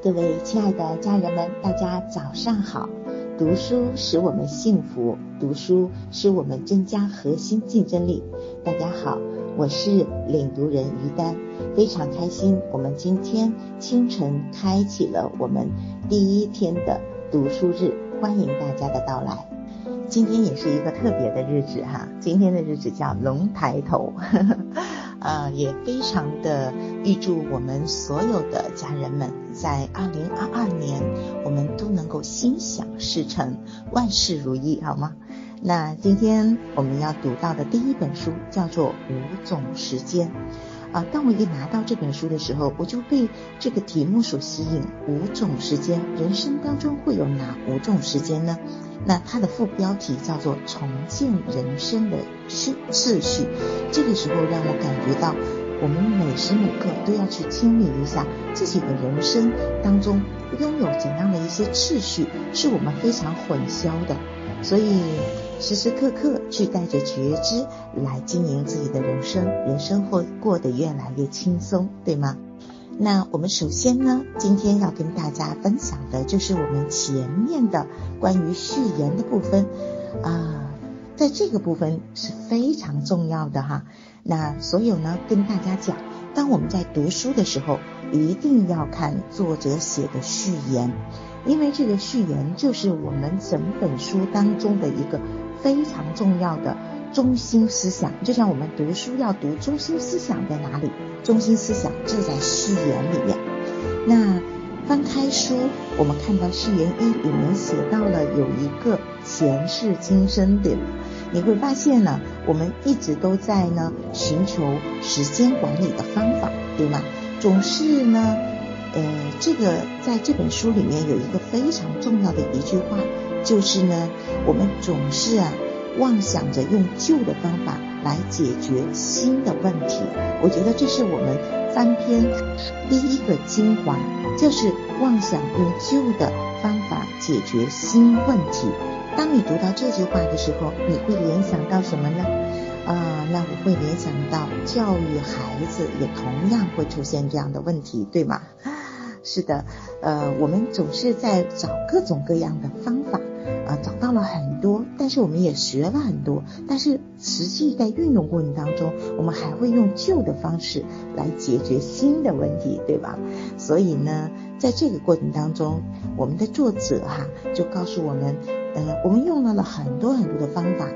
各位亲爱的家人们，大家早上好。读书使我们幸福，读书使我们增加核心竞争力。大家好，我是领读人于丹，非常开心，我们今天清晨开启了我们第一天的读书日，欢迎大家的到来。今天也是一个特别的日子哈，今天的日子叫龙抬头。呃，也非常的预祝我们所有的家人们，在二零二二年，我们都能够心想事成，万事如意，好吗？那今天我们要读到的第一本书叫做《五种时间》。啊，当我一拿到这本书的时候，我就被这个题目所吸引。五种时间，人生当中会有哪五种时间呢？那它的副标题叫做“重建人生的序次序”。这个时候让我感觉到，我们每时每刻都要去清理一下自己的人生当中拥有怎样的一些次序，是我们非常混淆的。所以时时刻刻去带着觉知来经营自己的人生，人生会过得越来越轻松，对吗？那我们首先呢，今天要跟大家分享的就是我们前面的关于序言的部分啊，在这个部分是非常重要的哈。那所有呢，跟大家讲，当我们在读书的时候，一定要看作者写的序言，因为这个序言就是我们整本书当中的一个非常重要的。中心思想，就像我们读书要读中心思想在哪里？中心思想就在序言里面。那翻开书，我们看到序言一里面写到了有一个前世今生的，你会发现呢，我们一直都在呢寻求时间管理的方法，对吗？总是呢，呃，这个在这本书里面有一个非常重要的一句话，就是呢，我们总是啊。妄想着用旧的方法来解决新的问题，我觉得这是我们翻篇第一个精华，就是妄想用旧的方法解决新问题。当你读到这句话的时候，你会联想到什么呢？啊，那我会联想到教育孩子也同样会出现这样的问题，对吗？是的，呃，我们总是在找各种各样的方法。啊，找到了很多，但是我们也学了很多，但是实际在运用过程当中，我们还会用旧的方式来解决新的问题，对吧？所以呢，在这个过程当中，我们的作者哈就告诉我们，呃，我们用到了很多很多的方法，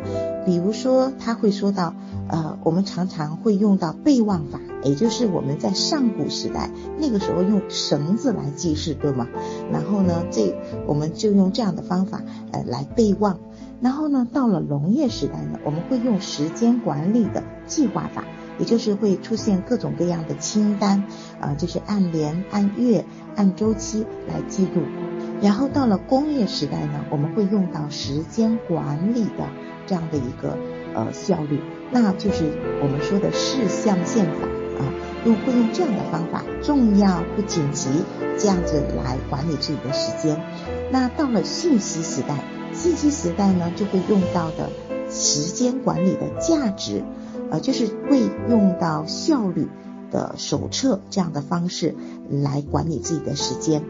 比如说他会说到，呃，我们常常会用到备忘法。也就是我们在上古时代那个时候用绳子来记事，对吗？然后呢，这我们就用这样的方法呃来备忘。然后呢，到了农业时代呢，我们会用时间管理的计划法，也就是会出现各种各样的清单啊，就是按年、按月、按周期来记录。然后到了工业时代呢，我们会用到时间管理的这样的一个呃效率，那就是我们说的事项线法。啊，用会用这样的方法，重要不紧急，这样子来管理自己的时间。那到了信息时代，信息时代呢，就会用到的时间管理的价值，呃，就是会用到效率的手册这样的方式来管理自己的时间。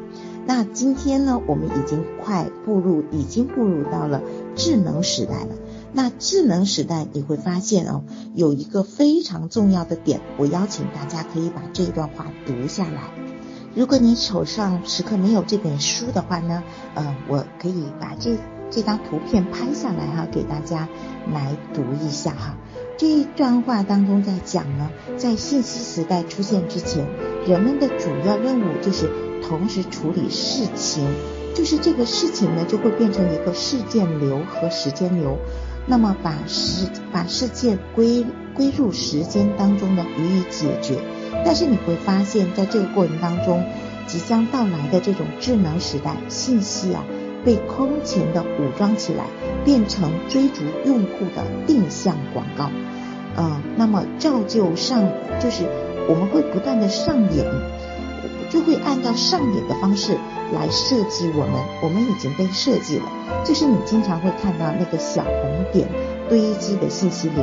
那今天呢，我们已经快步入，已经步入到了智能时代了。那智能时代，你会发现哦，有一个非常重要的点，我邀请大家可以把这段话读下来。如果你手上时刻没有这本书的话呢，呃，我可以把这这张图片拍下来哈，给大家来读一下哈。这一段话当中在讲呢，在信息时代出现之前，人们的主要任务就是同时处理事情，就是这个事情呢就会变成一个事件流和时间流。那么把时把事件归归入时间当中呢，予以解决。但是你会发现在这个过程当中，即将到来的这种智能时代，信息啊被空前的武装起来，变成追逐用户的定向广告。嗯，那么照旧上就是我们会不断的上瘾，就会按照上瘾的方式。来设计我们，我们已经被设计了。就是你经常会看到那个小红点堆积的信息流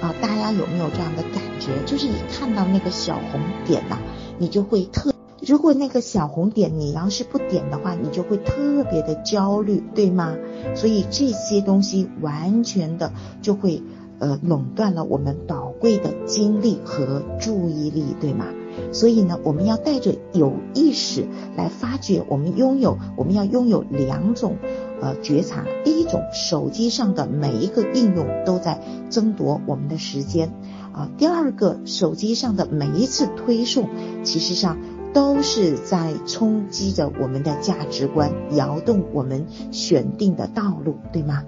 啊，大家有没有这样的感觉？就是一看到那个小红点呐，你就会特如果那个小红点你要是不点的话，你就会特别的焦虑，对吗？所以这些东西完全的就会呃垄断了我们宝贵的精力和注意力，对吗？所以呢，我们要带着有意识来发掘，我们拥有，我们要拥有两种呃觉察。第一种，手机上的每一个应用都在争夺我们的时间啊；第二个，手机上的每一次推送，其实上都是在冲击着我们的价值观，摇动我们选定的道路，对吗？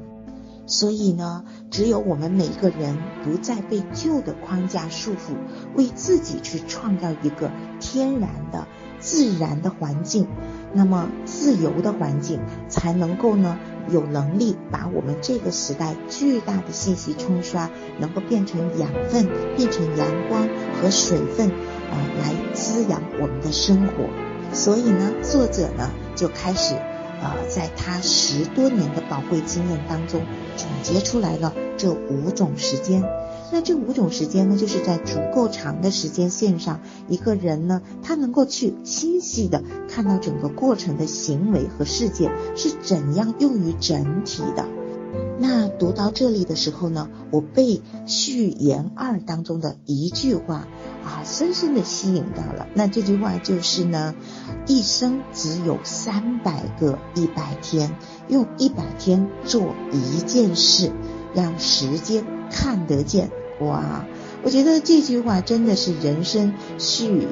所以呢，只有我们每个人不再被旧的框架束缚，为自己去创造一个天然的、自然的环境，那么自由的环境才能够呢有能力把我们这个时代巨大的信息冲刷，能够变成养分，变成阳光和水分，啊，来滋养我们的生活。所以呢，作者呢就开始。呃，在他十多年的宝贵经验当中，总结出来了这五种时间。那这五种时间呢，就是在足够长的时间线上，一个人呢，他能够去清晰的看到整个过程的行为和事件是怎样用于整体的。那读到这里的时候呢，我被序言二当中的一句话。啊，深深的吸引到了。那这句话就是呢，一生只有三百个一百天，用一百天做一件事，让时间看得见。哇，我觉得这句话真的是人生序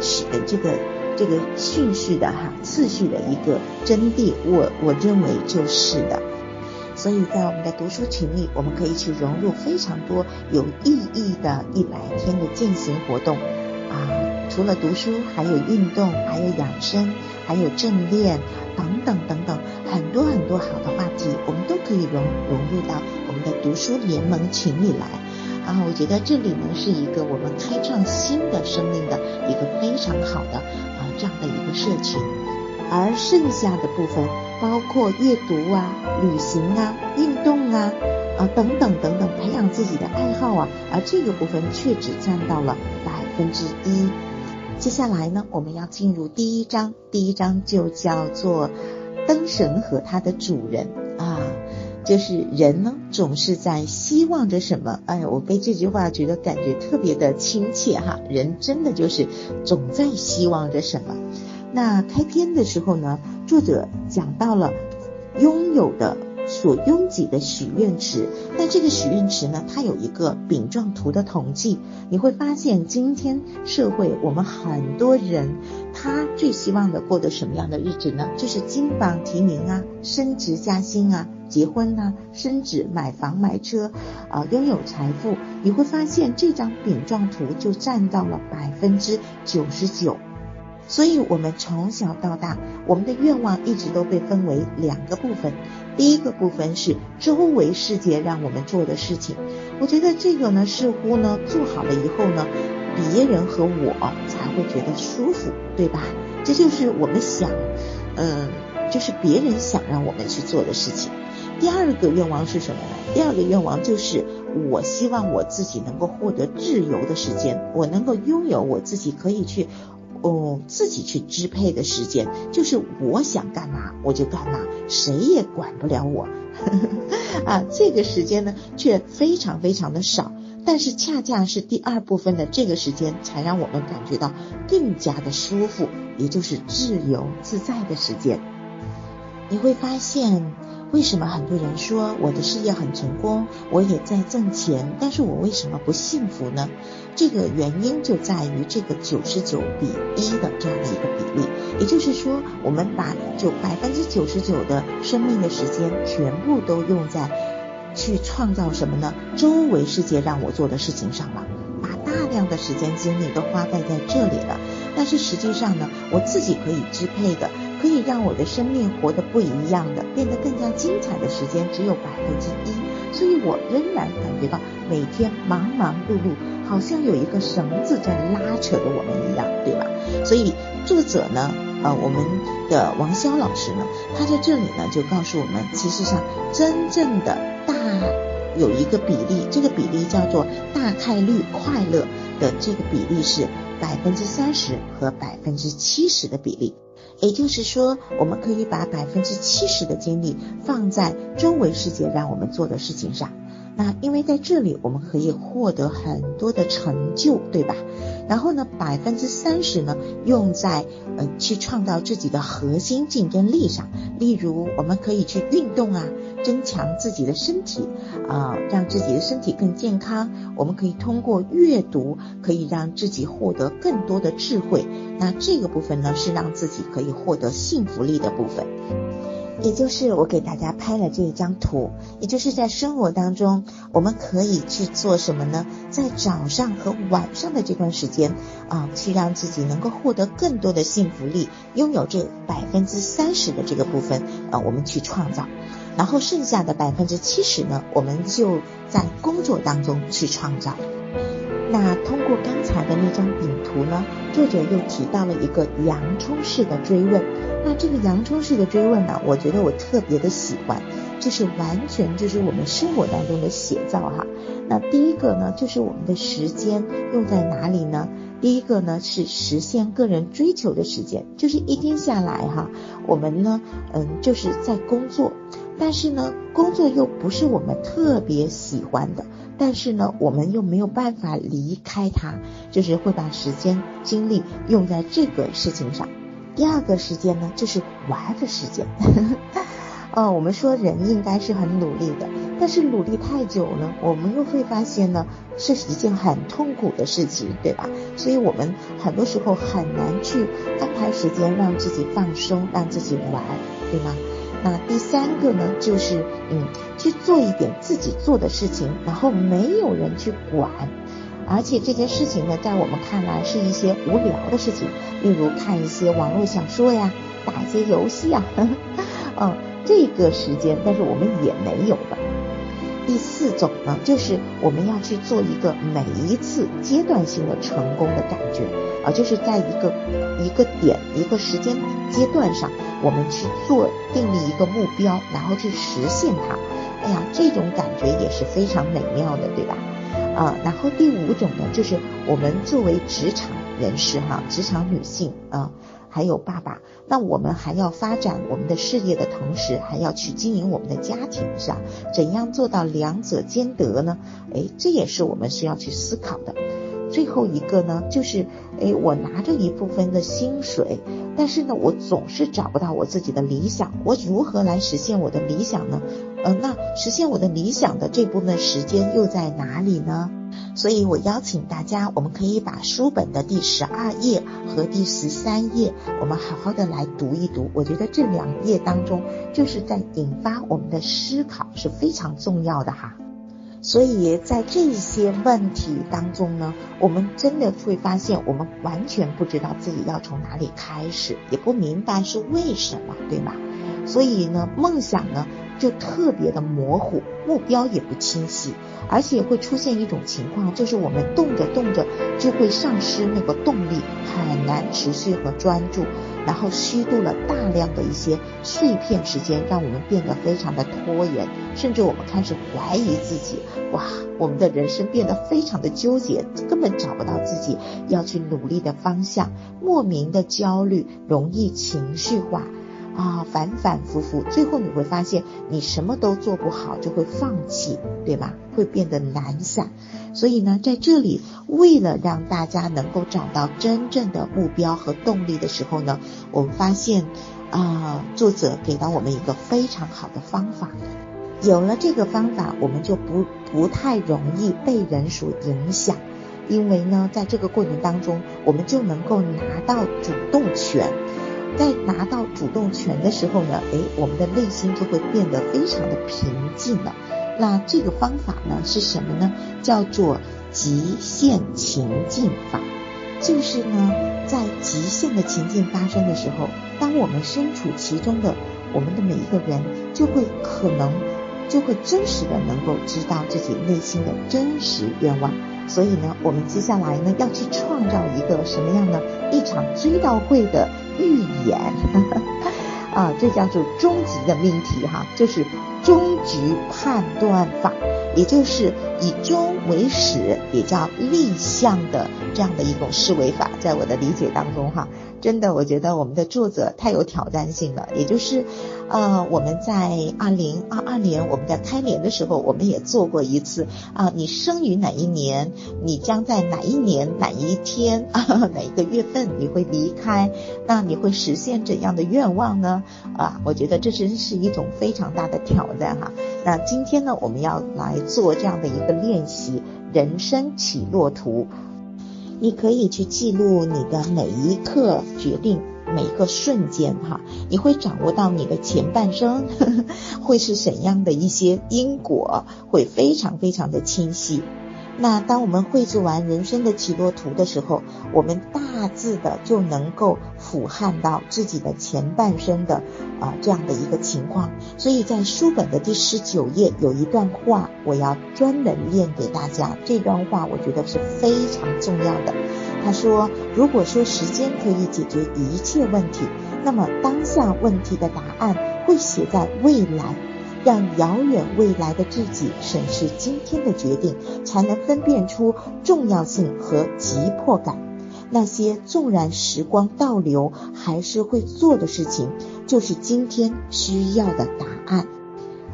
序这个这个顺序的哈次序的一个真谛。我我认为就是的。所以在我们的读书群里，我们可以去融入非常多有意义的一百天的践行活动啊，除了读书，还有运动，还有养生，还有正念等等等等，很多很多好的话题，我们都可以融融入到我们的读书联盟群里来啊。我觉得这里呢是一个我们开创新的生命的一个非常好的啊这样的一个社群。而剩下的部分，包括阅读啊、旅行啊、运动啊、啊等等等等，培养自己的爱好啊，而这个部分却只占到了百分之一。接下来呢，我们要进入第一章，第一章就叫做灯神和他的主人啊，就是人呢总是在希望着什么？哎，我被这句话觉得感觉特别的亲切哈，人真的就是总在希望着什么。那开篇的时候呢，作者讲到了拥有的所拥挤的许愿池。那这个许愿池呢，它有一个饼状图的统计，你会发现今天社会我们很多人，他最希望的过的什么样的日子呢？就是金榜题名啊，升职加薪啊，结婚啊，升职、买房买车啊，拥有财富。你会发现这张饼状图就占到了百分之九十九。所以，我们从小到大，我们的愿望一直都被分为两个部分。第一个部分是周围世界让我们做的事情，我觉得这个呢，似乎呢做好了以后呢，别人和我才会觉得舒服，对吧？这就是我们想，嗯，就是别人想让我们去做的事情。第二个愿望是什么呢？第二个愿望就是我希望我自己能够获得自由的时间，我能够拥有我自己可以去。哦，自己去支配的时间，就是我想干嘛我就干嘛，谁也管不了我。啊，这个时间呢却非常非常的少，但是恰恰是第二部分的这个时间，才让我们感觉到更加的舒服，也就是自由自在的时间。你会发现。为什么很多人说我的事业很成功，我也在挣钱，但是我为什么不幸福呢？这个原因就在于这个九十九比一的这样的一个比例，也就是说，我们把九百分之九十九的生命的时间全部都用在去创造什么呢？周围世界让我做的事情上了，把大量的时间精力都花费在这里了。但是实际上呢，我自己可以支配的。可以让我的生命活得不一样的，变得更加精彩的时间只有百分之一，所以我仍然感觉到每天忙忙碌碌，好像有一个绳子在拉扯着我们一样，对吧？所以作者呢，呃，我们的王潇老师呢，他在这里呢就告诉我们，其实上真正的大有一个比例，这个比例叫做大概率快乐的这个比例是百分之三十和百分之七十的比例。也就是说，我们可以把百分之七十的精力放在周围世界让我们做的事情上。那因为在这里我们可以获得很多的成就，对吧？然后呢，百分之三十呢用在呃去创造自己的核心竞争力上，例如我们可以去运动啊，增强自己的身体啊，让自己的身体更健康。我们可以通过阅读，可以让自己获得更多的智慧。那这个部分呢，是让自己可以获得幸福力的部分。也就是我给大家拍了这一张图，也就是在生活当中，我们可以去做什么呢？在早上和晚上的这段时间啊，去让自己能够获得更多的幸福力，拥有这百分之三十的这个部分啊，我们去创造，然后剩下的百分之七十呢，我们就在工作当中去创造。那通过刚才的那张饼图呢，作者又提到了一个洋葱式的追问。那这个洋葱式的追问呢，我觉得我特别的喜欢，就是完全就是我们生活当中的写照哈。那第一个呢，就是我们的时间用在哪里呢？第一个呢是实现个人追求的时间，就是一天下来哈，我们呢，嗯，就是在工作，但是呢，工作又不是我们特别喜欢的。但是呢，我们又没有办法离开它，就是会把时间精力用在这个事情上。第二个时间呢，就是玩的时间。哦，我们说人应该是很努力的，但是努力太久了，我们又会发现呢，是一件很痛苦的事情，对吧？所以我们很多时候很难去安排时间让自己放松，让自己玩，对吗？那第三个呢，就是嗯，去做一点自己做的事情，然后没有人去管，而且这件事情呢，在我们看来是一些无聊的事情，例如看一些网络小说呀，打一些游戏啊，嗯，这个时间，但是我们也没有的。第四种呢，就是我们要去做一个每一次阶段性的成功的感觉啊，就是在一个一个点一个时间阶段上，我们去做定立一个目标，然后去实现它。哎呀，这种感觉也是非常美妙的，对吧？啊，然后第五种呢，就是我们作为职场人士哈，职场女性啊。还有爸爸，那我们还要发展我们的事业的同时，还要去经营我们的家庭，是吧？怎样做到两者兼得呢？哎，这也是我们需要去思考的。最后一个呢，就是哎，我拿着一部分的薪水，但是呢，我总是找不到我自己的理想，我如何来实现我的理想呢？呃，那实现我的理想的这部分时间又在哪里呢？所以我邀请大家，我们可以把书本的第十二页和第十三页，我们好好的来读一读。我觉得这两页当中，就是在引发我们的思考，是非常重要的哈。所以在这些问题当中呢，我们真的会发现，我们完全不知道自己要从哪里开始，也不明白是为什么，对吗？所以呢，梦想呢就特别的模糊，目标也不清晰。而且会出现一种情况，就是我们动着动着就会丧失那个动力，很难持续和专注，然后虚度了大量的一些碎片时间，让我们变得非常的拖延，甚至我们开始怀疑自己，哇，我们的人生变得非常的纠结，根本找不到自己要去努力的方向，莫名的焦虑，容易情绪化。啊，反反复复，最后你会发现你什么都做不好，就会放弃，对吗？会变得懒散。所以呢，在这里，为了让大家能够找到真正的目标和动力的时候呢，我们发现啊，作者给到我们一个非常好的方法。有了这个方法，我们就不不太容易被人所影响，因为呢，在这个过程当中，我们就能够拿到主动权。在拿到主动权的时候呢，哎，我们的内心就会变得非常的平静了。那这个方法呢是什么呢？叫做极限情境法。就是呢，在极限的情境发生的时候，当我们身处其中的我们的每一个人，就会可能就会真实的能够知道自己内心的真实愿望。所以呢，我们接下来呢要去创造一个什么样呢一场追悼会的。预演，啊，这叫做终极的命题哈，就是终局判断法，也就是以终为始，也叫立项的这样的一种思维法，在我的理解当中哈，真的我觉得我们的作者太有挑战性了。也就是，呃，我们在二零二二年我们在开年的时候，我们也做过一次啊，你生于哪一年，你将在哪一年哪一天啊哪一个月份你会离开，那你会实现怎样的愿望呢？啊，我觉得这真是一种非常大的挑战哈。那今天呢，我们要来做这样的一个练习。人生起落图，你可以去记录你的每一刻决定，每一个瞬间哈，你会掌握到你的前半生 会是怎样的一些因果，会非常非常的清晰。那当我们绘制完人生的起落图的时候，我们大致的就能够俯瞰到自己的前半生的啊这样的一个情况。所以在书本的第十九页有一段话，我要专门念给大家。这段话我觉得是非常重要的。他说：“如果说时间可以解决一切问题，那么当下问题的答案会写在未来。”让遥远未来的自己审视今天的决定，才能分辨出重要性和急迫感。那些纵然时光倒流还是会做的事情，就是今天需要的答案。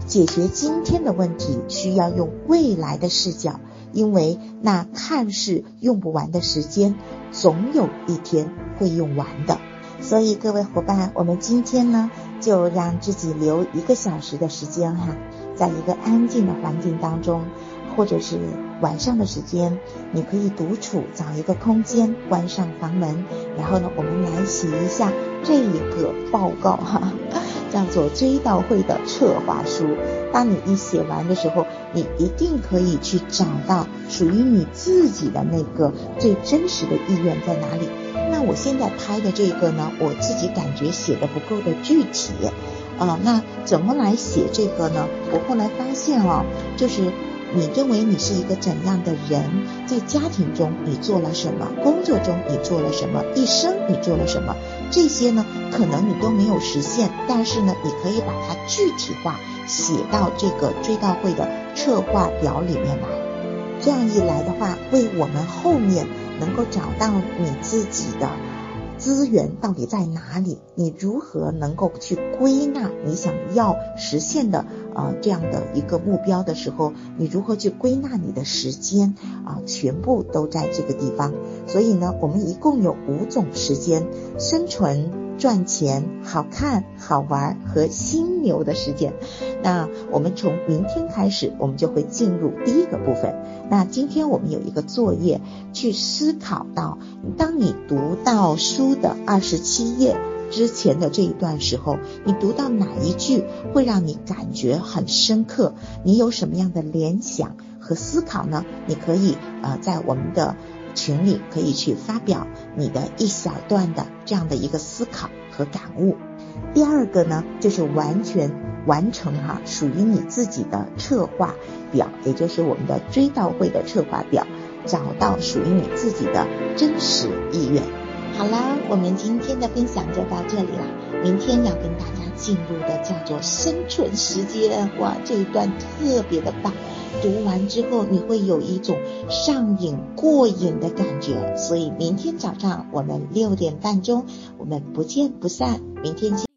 解决今天的问题，需要用未来的视角，因为那看似用不完的时间，总有一天会用完的。所以，各位伙伴，我们今天呢？就让自己留一个小时的时间哈，在一个安静的环境当中，或者是晚上的时间，你可以独处，找一个空间，关上房门，然后呢，我们来写一下这一个报告哈，叫做追悼会的策划书。当你一写完的时候，你一定可以去找到属于你自己的那个最真实的意愿在哪里。那我现在拍的这个呢，我自己感觉写的不够的具体，啊，那怎么来写这个呢？我后来发现哦，就是你认为你是一个怎样的人，在家庭中你做了什么，工作中你做了什么，一生你做了什么，这些呢，可能你都没有实现，但是呢，你可以把它具体化，写到这个追悼会的策划表里面来。这样一来的话，为我们后面。能够找到你自己的资源到底在哪里？你如何能够去归纳你想要实现的啊这样的一个目标的时候，你如何去归纳你的时间啊？全部都在这个地方。所以呢，我们一共有五种时间：生存。赚钱、好看、好玩和心流的时间。那我们从明天开始，我们就会进入第一个部分。那今天我们有一个作业，去思考到，当你读到书的二十七页之前的这一段时候，你读到哪一句会让你感觉很深刻？你有什么样的联想和思考呢？你可以呃在我们的。群里可以去发表你的一小段的这样的一个思考和感悟。第二个呢，就是完全完成哈属于你自己的策划表，也就是我们的追悼会的策划表，找到属于你自己的真实意愿。好啦，我们今天的分享就到这里啦。明天要跟大家进入的叫做生存时间，哇，这一段特别的棒。读完之后，你会有一种上瘾过瘾的感觉，所以明天早上我们六点半钟，我们不见不散。明天见。